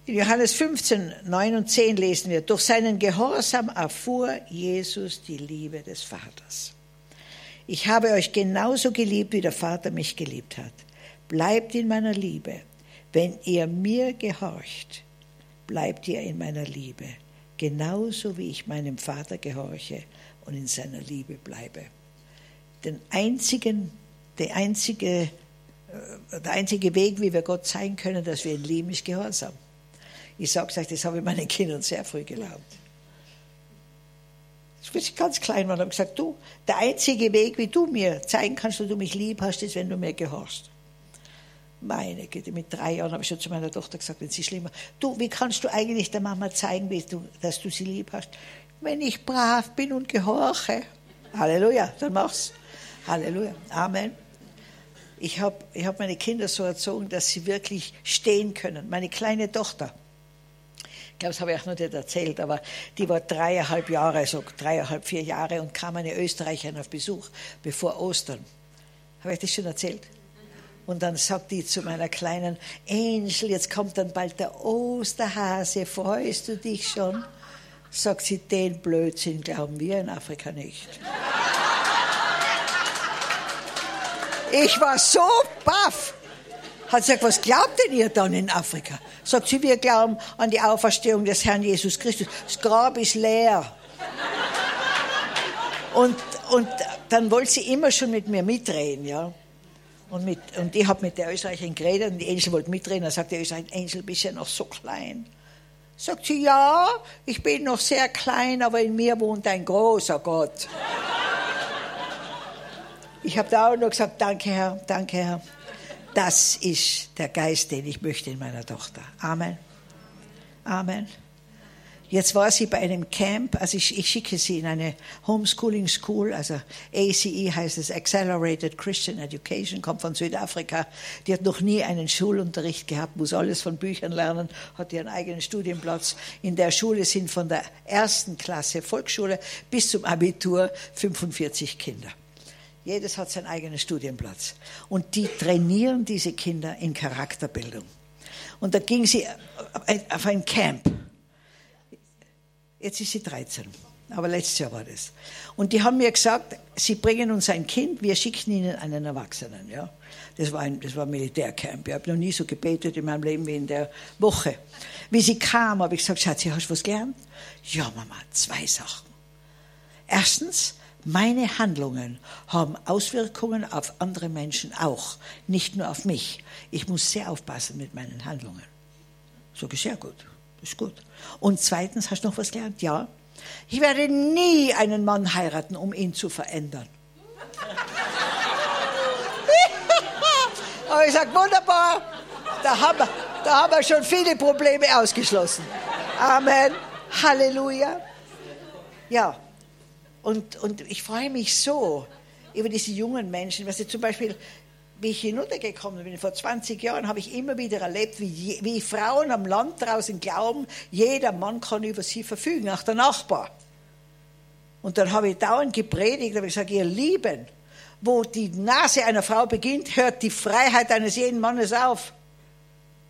In Johannes 15, 9 und 10 lesen wir, durch seinen Gehorsam erfuhr Jesus die Liebe des Vaters. Ich habe euch genauso geliebt, wie der Vater mich geliebt hat. Bleibt in meiner Liebe. Wenn ihr mir gehorcht, bleibt ihr in meiner Liebe, genauso wie ich meinem Vater gehorche und in seiner Liebe bleibe. Den einzigen, der einzige, äh, der einzige Weg, wie wir Gott zeigen können, dass wir ihn lieben, ist Gehorsam. Ich sage euch, das habe ich meinen Kindern sehr früh gelernt. Als ich ganz klein war, habe ich gesagt, du, der einzige Weg, wie du mir zeigen kannst, dass du mich lieb hast, ist, wenn du mir gehorchst. Meine Güte, mit drei Jahren habe ich schon zu meiner Tochter gesagt, wenn sie schlimmer, du, wie kannst du eigentlich der Mama zeigen, du, dass du sie lieb hast? Wenn ich brav bin und gehorche. Halleluja, dann mach's. Halleluja. Amen. Ich habe ich hab meine Kinder so erzogen, dass sie wirklich stehen können. Meine kleine Tochter, ich glaube, das habe ich auch noch nicht erzählt, aber die war dreieinhalb Jahre, so dreieinhalb, vier Jahre und kam eine Österreicherin auf Besuch bevor Ostern. Habe ich das schon erzählt? Und dann sagt die zu meiner kleinen Angel, jetzt kommt dann bald der Osterhase, freust du dich schon? Sagt sie, den Blödsinn glauben wir in Afrika nicht. Ich war so baff. Hat gesagt, was glaubt denn ihr dann in Afrika? Sagt sie, wir glauben an die Auferstehung des Herrn Jesus Christus. Das Grab ist leer. Und, und dann wollte sie immer schon mit mir mitreden, ja. Und, mit, und ich habe mit der Österreicherin geredet und die Angel wollte mitreden. Dann sagt die Österreicherin, Angel, bist ja noch so klein? Sagt sie, ja, ich bin noch sehr klein, aber in mir wohnt ein großer Gott. Ich habe da auch noch gesagt, danke Herr, danke Herr. Das ist der Geist, den ich möchte in meiner Tochter. Amen. Amen. Jetzt war sie bei einem Camp, also ich, ich, schicke sie in eine Homeschooling School, also ACE heißt es, Accelerated Christian Education, kommt von Südafrika. Die hat noch nie einen Schulunterricht gehabt, muss alles von Büchern lernen, hat ihren eigenen Studienplatz. In der Schule sind von der ersten Klasse Volksschule bis zum Abitur 45 Kinder. Jedes hat seinen eigenen Studienplatz. Und die trainieren diese Kinder in Charakterbildung. Und da ging sie auf ein Camp. Jetzt ist sie 13. Aber letztes Jahr war das. Und die haben mir gesagt, sie bringen uns ein Kind, wir schicken ihnen einen Erwachsenen. Ja? Das war ein, das war ein Militärcamp. Ich habe noch nie so gebetet in meinem Leben wie in der Woche. Wie sie kam, habe ich gesagt, Schatzi, hast du was gelernt? Ja, Mama, zwei Sachen. Erstens, meine Handlungen haben Auswirkungen auf andere Menschen auch, nicht nur auf mich. Ich muss sehr aufpassen mit meinen Handlungen. So ist sehr gut. Ist gut. Und zweitens, hast du noch was gelernt? Ja. Ich werde nie einen Mann heiraten, um ihn zu verändern. Aber ich sage, wunderbar, der Hammer. Da haben wir schon viele Probleme ausgeschlossen. Amen. Halleluja. Ja, und, und ich freue mich so über diese jungen Menschen. Was ich zum Beispiel, wie ich hinuntergekommen bin, vor 20 Jahren, habe ich immer wieder erlebt, wie, wie Frauen am Land draußen glauben, jeder Mann kann über sie verfügen, auch der Nachbar. Und dann habe ich dauernd gepredigt, habe ich gesagt, ihr Lieben, wo die Nase einer Frau beginnt, hört die Freiheit eines jeden Mannes auf.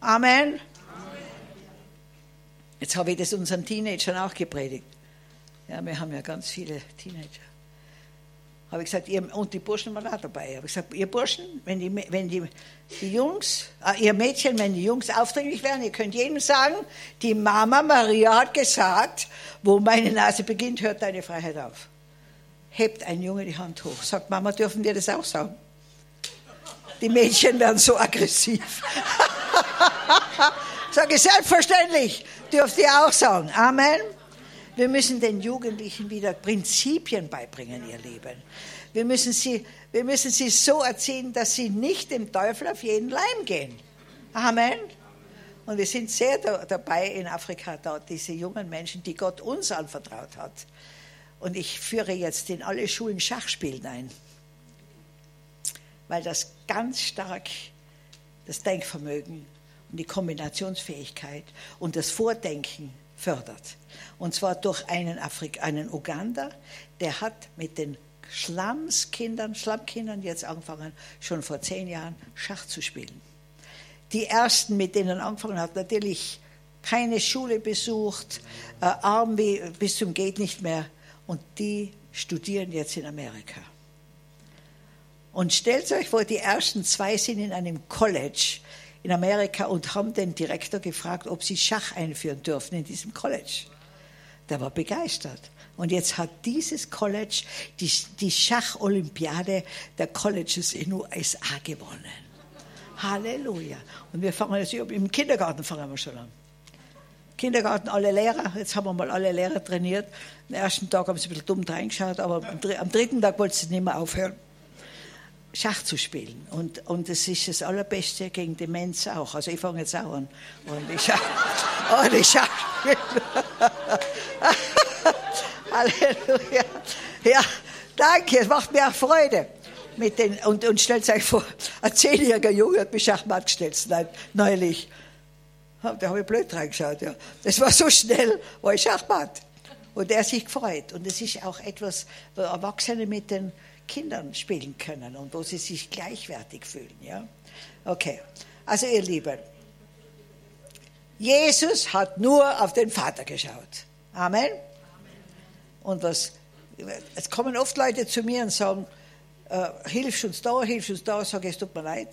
Amen. Amen. Jetzt habe ich das unseren Teenagern auch gepredigt. Ja, wir haben ja ganz viele Teenager. Habe ich gesagt, ihr, und die Burschen waren auch dabei. Habe ich gesagt, ihr Burschen, wenn die, wenn die, die Jungs, äh, ihr Mädchen, wenn die Jungs aufdringlich werden, ihr könnt jedem sagen, die Mama Maria hat gesagt, wo meine Nase beginnt, hört deine Freiheit auf. Hebt ein Junge die Hand hoch, sagt, Mama, dürfen wir das auch sagen? Die Mädchen werden so aggressiv. [laughs] Sage selbstverständlich, dürft ihr auch sagen. Amen. Wir müssen den Jugendlichen wieder Prinzipien beibringen, ihr Lieben. Wir müssen sie, wir müssen sie so erziehen, dass sie nicht dem Teufel auf jeden Leim gehen. Amen. Und wir sind sehr da, dabei in Afrika, da diese jungen Menschen, die Gott uns anvertraut hat. Und ich führe jetzt in alle Schulen Schachspielen ein, weil das ganz stark das Denkvermögen und die Kombinationsfähigkeit und das Vordenken fördert. Und zwar durch einen, Afrik einen Uganda, der hat mit den Schlammskindern, Schlammkindern jetzt angefangen, schon vor zehn Jahren Schach zu spielen. Die ersten, mit denen angefangen hat, natürlich keine Schule besucht, äh, arm wie, bis zum geht nicht mehr. Und die studieren jetzt in Amerika. Und stellt euch vor, die ersten zwei sind in einem College in Amerika und haben den Direktor gefragt, ob sie Schach einführen dürfen in diesem College. Der war begeistert. Und jetzt hat dieses College die, die Schacholympiade der Colleges in USA gewonnen. Halleluja. Und wir fangen jetzt im Kindergarten fangen wir schon an. Kindergarten, alle Lehrer, jetzt haben wir mal alle Lehrer trainiert. Am ersten Tag haben sie ein bisschen dumm reingeschaut, aber am dritten Tag wollten sie nicht mehr aufhören. Schach zu spielen. Und, und das ist das Allerbeste gegen Demenz auch. Also ich fange jetzt auch an. Und ich Schach, [laughs] und ich [laughs] Halleluja. Ja, danke, es macht mir auch Freude. Mit den, und, und stellt euch vor, ein zehnjähriger Junge hat mich Schachmatt gestellt, neulich. Da habe ich blöd reingeschaut, ja. Das war so schnell, war ich Schachmatt. Und er hat sich gefreut. Und es ist auch etwas, Erwachsene mit den Kindern spielen können und wo sie sich gleichwertig fühlen. Ja? Okay, also ihr Lieben, Jesus hat nur auf den Vater geschaut. Amen. Und was, es kommen oft Leute zu mir und sagen, äh, hilfst uns da, hilfst uns da, sage ich, es tut mir leid.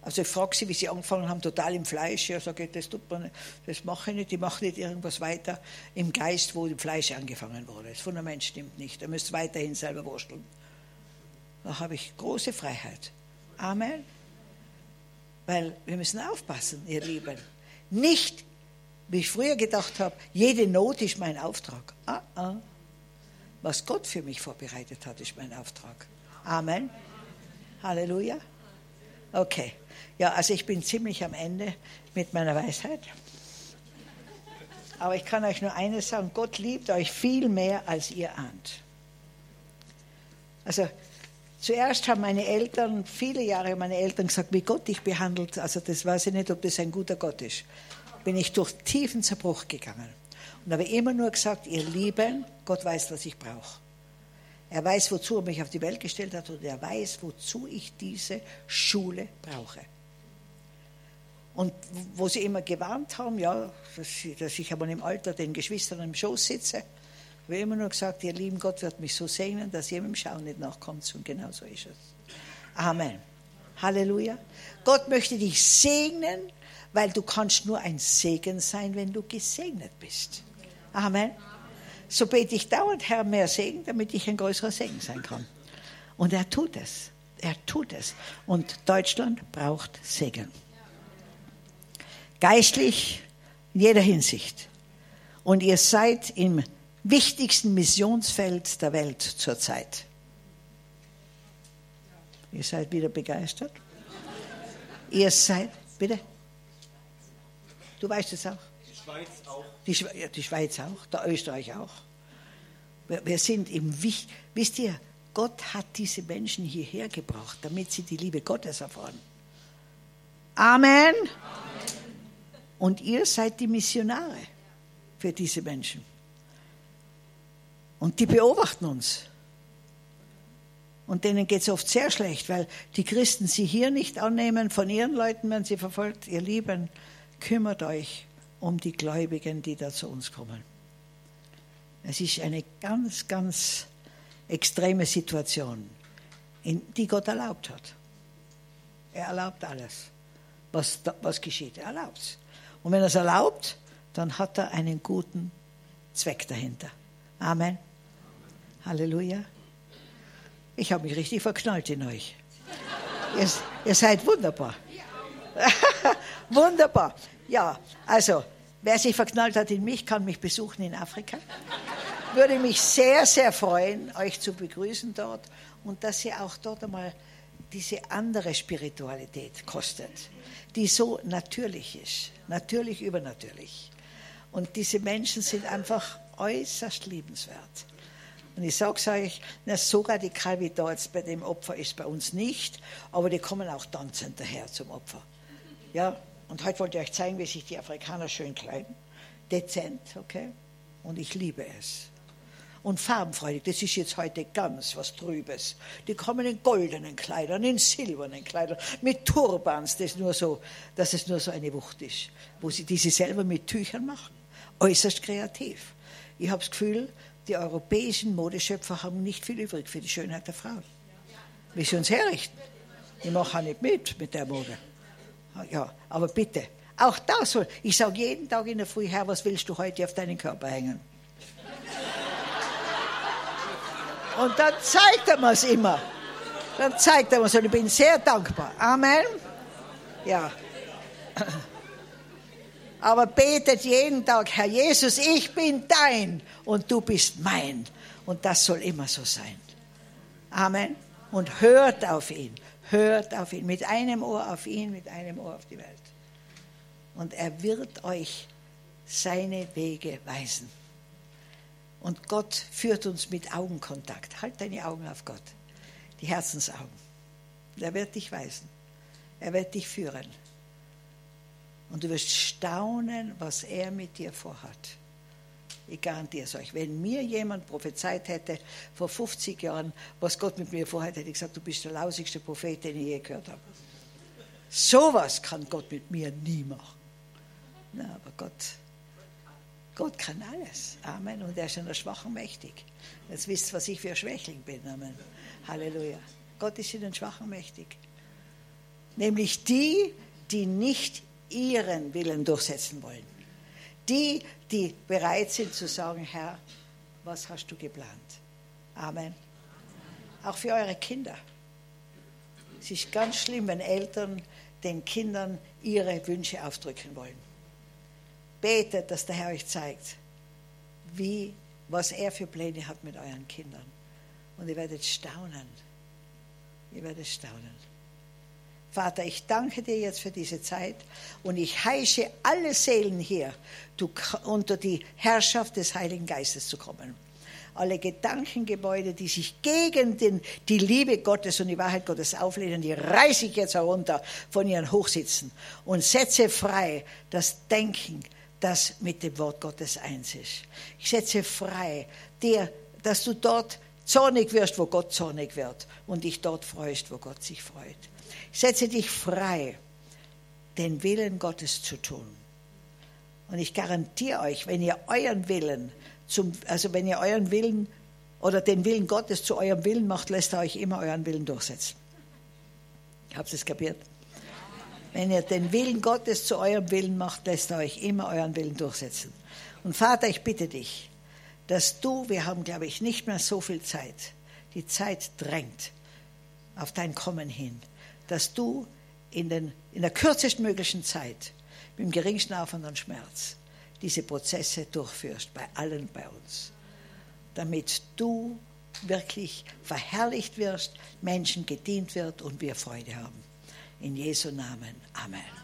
Also ich frage sie, wie sie angefangen haben, total im Fleisch. Ja, sage ich, das tut man, das mache ich nicht, ich mache nicht irgendwas weiter im Geist, wo im Fleisch angefangen wurde. Das Fundament stimmt nicht. Ihr müsst weiterhin selber wursteln. Da habe ich große Freiheit. Amen. Weil wir müssen aufpassen, ihr Lieben. Nicht, wie ich früher gedacht habe, jede Not ist mein Auftrag. Ah, ah. Was Gott für mich vorbereitet hat, ist mein Auftrag. Amen. Halleluja. Okay. Ja, also ich bin ziemlich am Ende mit meiner Weisheit. Aber ich kann euch nur eines sagen, Gott liebt euch viel mehr, als ihr ahnt. Also Zuerst haben meine Eltern, viele Jahre meine Eltern gesagt, wie Gott dich behandelt, also das weiß ich nicht, ob das ein guter Gott ist. Bin ich durch tiefen Zerbruch gegangen und habe immer nur gesagt, ihr Lieben, Gott weiß, was ich brauche. Er weiß, wozu er mich auf die Welt gestellt hat und er weiß, wozu ich diese Schule brauche. Und wo sie immer gewarnt haben, ja, dass ich aber im Alter den Geschwistern im Schoß sitze, ich habe immer nur gesagt, ihr lieben Gott wird mich so segnen, dass ihr mit dem Schauen nicht nachkommt. Und genau so ist es. Amen. Halleluja. Gott möchte dich segnen, weil du kannst nur ein Segen sein, wenn du gesegnet bist. Amen. So bete ich dauernd, Herr, mehr Segen, damit ich ein größerer Segen sein kann. Und er tut es. Er tut es. Und Deutschland braucht Segen. Geistlich in jeder Hinsicht. Und ihr seid im wichtigsten Missionsfeld der Welt zurzeit. Ihr seid wieder begeistert? Ihr seid, bitte? Du weißt es auch? Die Schweiz auch. Die, Schwe ja, die Schweiz auch, der Österreich auch. Wir, wir sind im Wicht. Wisst ihr, Gott hat diese Menschen hierher gebracht, damit sie die Liebe Gottes erfahren. Amen. Amen. Und ihr seid die Missionare für diese Menschen. Und die beobachten uns. Und denen geht es oft sehr schlecht, weil die Christen sie hier nicht annehmen, von ihren Leuten werden sie verfolgt. Ihr Lieben, kümmert euch um die Gläubigen, die da zu uns kommen. Es ist eine ganz, ganz extreme Situation, die Gott erlaubt hat. Er erlaubt alles, was, was geschieht. Er erlaubt es. Und wenn er es erlaubt, dann hat er einen guten Zweck dahinter. Amen. Halleluja. Ich habe mich richtig verknallt in euch. Ihr, ihr seid wunderbar. [laughs] wunderbar. Ja, also, wer sich verknallt hat in mich, kann mich besuchen in Afrika. Würde mich sehr, sehr freuen, euch zu begrüßen dort und dass ihr auch dort einmal diese andere Spiritualität kostet, die so natürlich ist, natürlich übernatürlich. Und diese Menschen sind einfach äußerst liebenswert. Und ich sage es euch, na, so radikal wie da jetzt bei dem Opfer ist bei uns nicht, aber die kommen auch tanzend daher zum Opfer. Ja, und heute wollte ich euch zeigen, wie sich die Afrikaner schön kleiden. Dezent, okay? Und ich liebe es. Und farbenfreudig, das ist jetzt heute ganz was Trübes. Die kommen in goldenen Kleidern, in silbernen Kleidern, mit Turbans, das nur so, dass es nur so eine Wucht ist, wo sie diese selber mit Tüchern machen. Äußerst kreativ. Ich habe das Gefühl, die europäischen Modeschöpfer haben nicht viel übrig für die Schönheit der Frauen. Wie sie uns herrichten. Ich mache auch nicht mit mit der Mode. Ja, aber bitte, auch da soll, ich sage jeden Tag in der Früh, Herr, was willst du heute auf deinen Körper hängen? Und dann zeigt er mir es immer. Dann zeigt er mir es und ich bin sehr dankbar. Amen. Ja. Aber betet jeden Tag, Herr Jesus, ich bin dein und du bist mein. Und das soll immer so sein. Amen. Und hört auf ihn. Hört auf ihn. Mit einem Ohr auf ihn, mit einem Ohr auf die Welt. Und er wird euch seine Wege weisen. Und Gott führt uns mit Augenkontakt. Halt deine Augen auf Gott. Die Herzensaugen. Er wird dich weisen. Er wird dich führen. Und du wirst staunen, was er mit dir vorhat. Ich garantiere es euch. Wenn mir jemand prophezeit hätte vor 50 Jahren, was Gott mit mir vorhat, hätte ich gesagt, du bist der lausigste Prophet, den ich je gehört habe. Sowas kann Gott mit mir nie machen. Na, aber Gott, Gott kann alles. Amen. Und er ist in der Schwachen mächtig. Jetzt wisst ihr, was ich für ein Schwächling bin. Amen. Halleluja. Gott ist in den Schwachen mächtig. Nämlich die, die nicht ihren Willen durchsetzen wollen. Die, die bereit sind zu sagen, Herr, was hast du geplant? Amen. Auch für eure Kinder. Es ist ganz schlimm, wenn Eltern den Kindern ihre Wünsche aufdrücken wollen. Betet, dass der Herr euch zeigt, wie, was er für Pläne hat mit euren Kindern. Und ihr werdet staunen. Ihr werdet staunen. Vater, ich danke dir jetzt für diese Zeit und ich heische alle Seelen hier, du, unter die Herrschaft des Heiligen Geistes zu kommen. Alle Gedankengebäude, die sich gegen den, die Liebe Gottes und die Wahrheit Gottes auflehnen, die reiße ich jetzt herunter von ihren Hochsitzen und setze frei das Denken, das mit dem Wort Gottes eins ist. Ich setze frei dir, dass du dort zornig wirst, wo Gott zornig wird und dich dort freust, wo Gott sich freut. Setze dich frei, den Willen Gottes zu tun. Und ich garantiere euch, wenn ihr euren Willen, zum, also wenn ihr euren Willen oder den Willen Gottes zu eurem Willen macht, lässt er euch immer euren Willen durchsetzen. Habt ihr es kapiert? Wenn ihr den Willen Gottes zu eurem Willen macht, lässt er euch immer euren Willen durchsetzen. Und Vater, ich bitte dich, dass du, wir haben, glaube ich, nicht mehr so viel Zeit, die Zeit drängt auf dein Kommen hin, dass du in, den, in der kürzesten möglichen Zeit, mit dem geringsten Aufwand und Schmerz, diese Prozesse durchführst, bei allen bei uns, damit du wirklich verherrlicht wirst, Menschen gedient wird und wir Freude haben. In Jesu Namen. Amen.